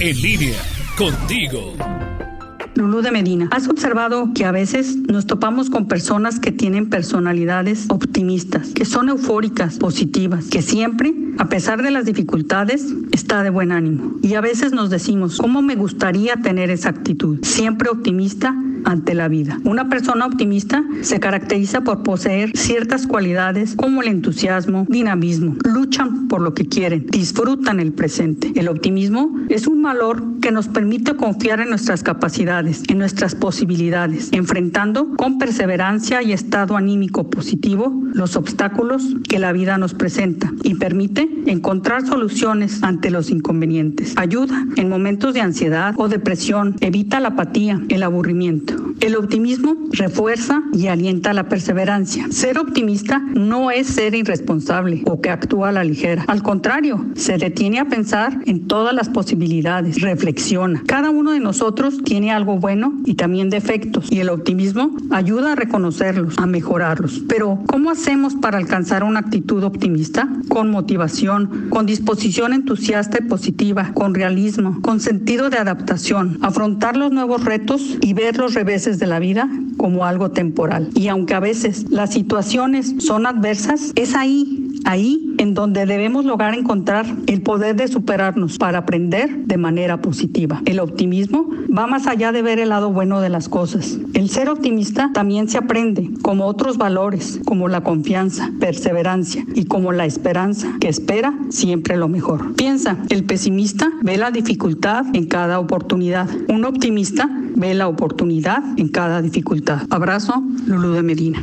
En línea, contigo. Lulú de Medina, ¿has observado que a veces nos topamos con personas que tienen personalidades optimistas, que son eufóricas, positivas, que siempre, a pesar de las dificultades, está de buen ánimo? Y a veces nos decimos, ¿cómo me gustaría tener esa actitud? Siempre optimista ante la vida. Una persona optimista se caracteriza por poseer ciertas cualidades como el entusiasmo, dinamismo, luchan por lo que quieren, disfrutan el presente. El optimismo es un valor que nos permite confiar en nuestras capacidades, en nuestras posibilidades, enfrentando con perseverancia y estado anímico positivo los obstáculos que la vida nos presenta y permite encontrar soluciones ante los inconvenientes. Ayuda en momentos de ansiedad o depresión, evita la apatía, el aburrimiento. El optimismo refuerza y alienta la perseverancia. Ser optimista no es ser irresponsable o que actúa a la ligera. Al contrario, se detiene a pensar en todas las posibilidades, reflexiona. Cada uno de nosotros tiene algo bueno y también defectos y el optimismo ayuda a reconocerlos, a mejorarlos. Pero, ¿cómo hacemos para alcanzar una actitud optimista? Con motivación, con disposición entusiasta y positiva, con realismo, con sentido de adaptación, afrontar los nuevos retos y ver los reveses de la vida como algo temporal. Y aunque a veces las situaciones son adversas, es ahí ahí en donde debemos lograr encontrar el poder de superarnos para aprender de manera positiva. El optimismo va más allá de ver el lado bueno de las cosas. El ser optimista también se aprende, como otros valores, como la confianza, perseverancia y como la esperanza, que espera siempre lo mejor. Piensa, el pesimista ve la dificultad en cada oportunidad. Un optimista ve la oportunidad en cada dificultad. Abrazo, Lulu de Medina.